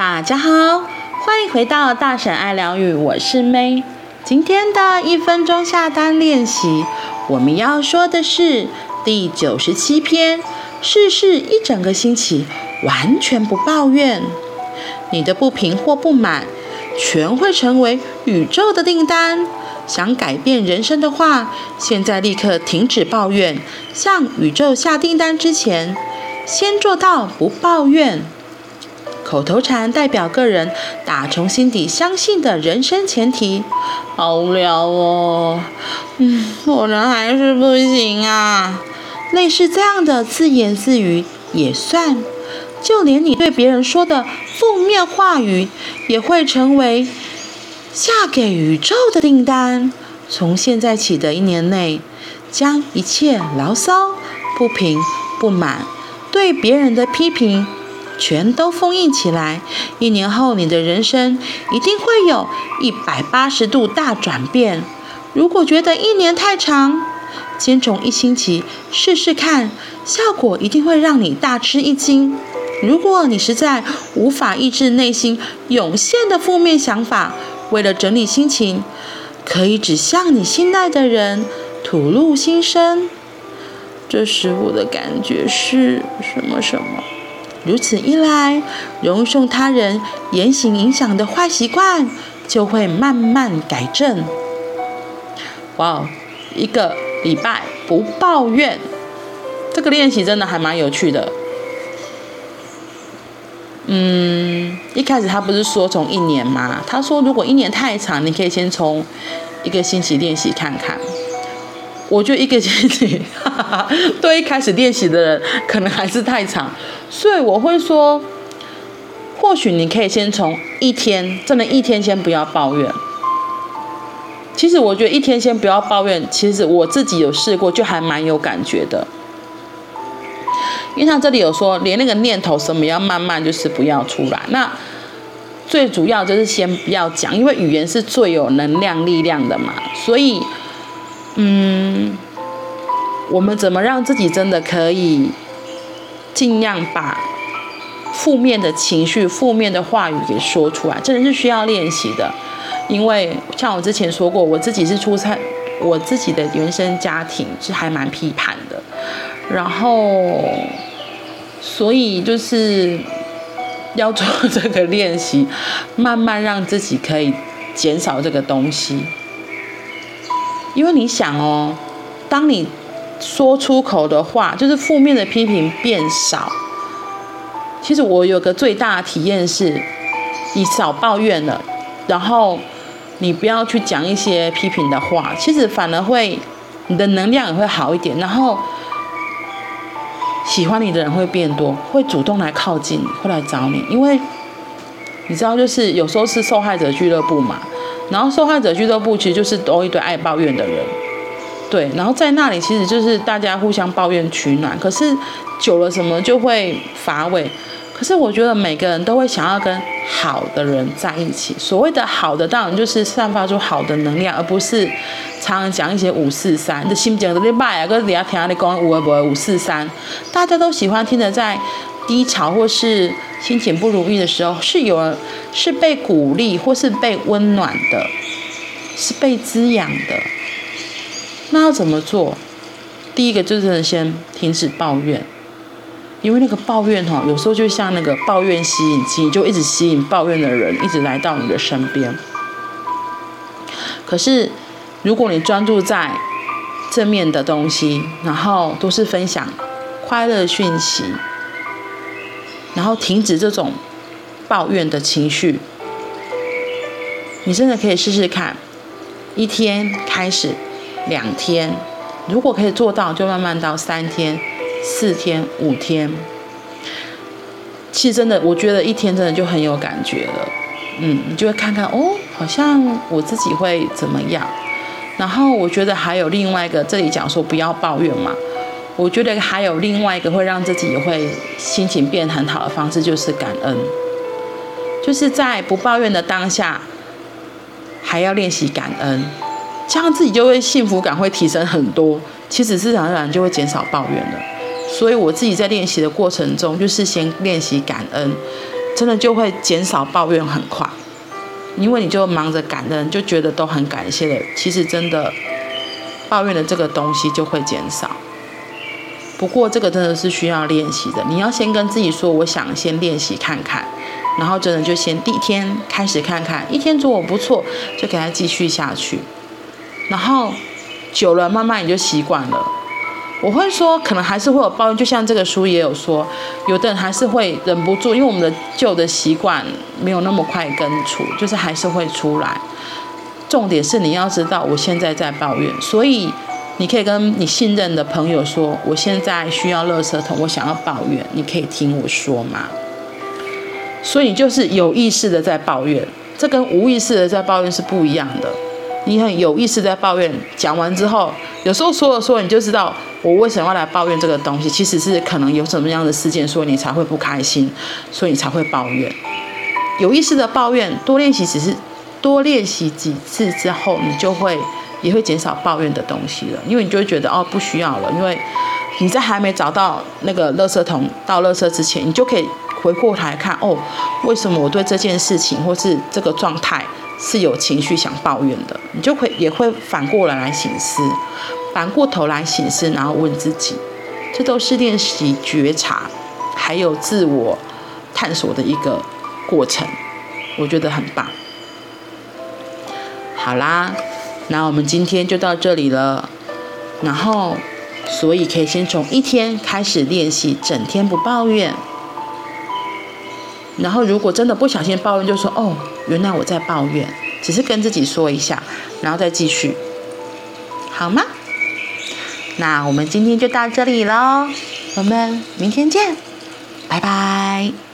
大家好，欢迎回到大婶爱疗愈，我是 May。今天的一分钟下单练习，我们要说的是第九十七篇：试试一整个星期完全不抱怨，你的不平或不满全会成为宇宙的订单。想改变人生的话，现在立刻停止抱怨，向宇宙下订单之前，先做到不抱怨。口头禅代表个人打从心底相信的人生前提。好无聊哦，嗯，我人还是不行啊。类似这样的自言自语也算，就连你对别人说的负面话语，也会成为下给宇宙的订单。从现在起的一年内，将一切牢骚、不平、不满，对别人的批评。全都封印起来。一年后，你的人生一定会有一百八十度大转变。如果觉得一年太长，先从一星期试试看，效果一定会让你大吃一惊。如果你实在无法抑制内心涌现的负面想法，为了整理心情，可以只向你信赖的人吐露心声。这时我的感觉是什么什么？如此一来，容受他人言行影响的坏习惯就会慢慢改正。哇哦，一个礼拜不抱怨，这个练习真的还蛮有趣的。嗯，一开始他不是说从一年吗？他说如果一年太长，你可以先从一个星期练习看看。我就一个星期，对一开始练习的人可能还是太长，所以我会说，或许你可以先从一天，真的，一天先不要抱怨。其实我觉得一天先不要抱怨，其实我自己有试过，就还蛮有感觉的。因为他这里有说，连那个念头什么要慢慢就是不要出来。那最主要就是先不要讲，因为语言是最有能量力量的嘛，所以。嗯，我们怎么让自己真的可以尽量把负面的情绪、负面的话语给说出来？真的是需要练习的。因为像我之前说过，我自己是出差，我自己的原生家庭是还蛮批判的，然后所以就是要做这个练习，慢慢让自己可以减少这个东西。因为你想哦，当你说出口的话，就是负面的批评变少。其实我有个最大的体验是，你少抱怨了，然后你不要去讲一些批评的话，其实反而会你的能量也会好一点，然后喜欢你的人会变多，会主动来靠近，会来找你。因为你知道，就是有时候是受害者俱乐部嘛。然后受害者俱乐部其实就是都一堆爱抱怨的人，对。然后在那里其实就是大家互相抱怨取暖，可是久了什么就会乏味。可是我觉得每个人都会想要跟好的人在一起。所谓的好的，当然就是散发出好的能量，而不是常常讲一些五四三。这心情都在卖啊，跟底下听你讲五不五四三，大家都喜欢听的在。低潮或是心情不如意的时候，是有人是被鼓励或是被温暖的，是被滋养的。那要怎么做？第一个就是先停止抱怨，因为那个抱怨哈，有时候就像那个抱怨吸引器，就一直吸引抱怨的人一直来到你的身边。可是如果你专注在正面的东西，然后都是分享快乐讯息。然后停止这种抱怨的情绪，你真的可以试试看，一天开始，两天，如果可以做到，就慢慢到三天、四天、五天。其实真的，我觉得一天真的就很有感觉了，嗯，你就会看看哦，好像我自己会怎么样。然后我觉得还有另外一个，这里讲说不要抱怨嘛。我觉得还有另外一个会让自己会心情变很好的方式，就是感恩，就是在不抱怨的当下，还要练习感恩，这样自己就会幸福感会提升很多。其实自然而然就会减少抱怨了。所以我自己在练习的过程中，就是先练习感恩，真的就会减少抱怨很快，因为你就忙着感恩，就觉得都很感谢了。其实真的抱怨的这个东西就会减少。不过这个真的是需要练习的，你要先跟自己说，我想先练习看看，然后真的就先第一天开始看看，一天做我不错，就给他继续下去，然后久了慢慢你就习惯了。我会说，可能还是会有抱怨，就像这个书也有说，有的人还是会忍不住，因为我们的旧的习惯没有那么快根除，就是还是会出来。重点是你要知道，我现在在抱怨，所以你可以跟你信任的朋友说，我现在需要垃圾桶，我想要抱怨，你可以听我说吗？所以你就是有意识的在抱怨，这跟无意识的在抱怨是不一样的。你很有意识在抱怨，讲完之后，有时候说了说，你就知道。我为什么要来抱怨这个东西？其实是可能有什么样的事件，所以你才会不开心，所以你才会抱怨。有意识的抱怨，多练习只是多练习几次之后，你就会也会减少抱怨的东西了，因为你就会觉得哦，不需要了，因为你在还没找到那个垃圾桶倒垃圾之前，你就可以回过头来看哦，为什么我对这件事情或是这个状态是有情绪想抱怨的？你就会也会反过来来省思。反过头来省思，然后问自己，这都是练习觉察，还有自我探索的一个过程，我觉得很棒。好啦，那我们今天就到这里了。然后，所以可以先从一天开始练习，整天不抱怨。然后，如果真的不小心抱怨，就说：“哦，原来我在抱怨。”只是跟自己说一下，然后再继续，好吗？那我们今天就到这里喽，我们明天见，拜拜。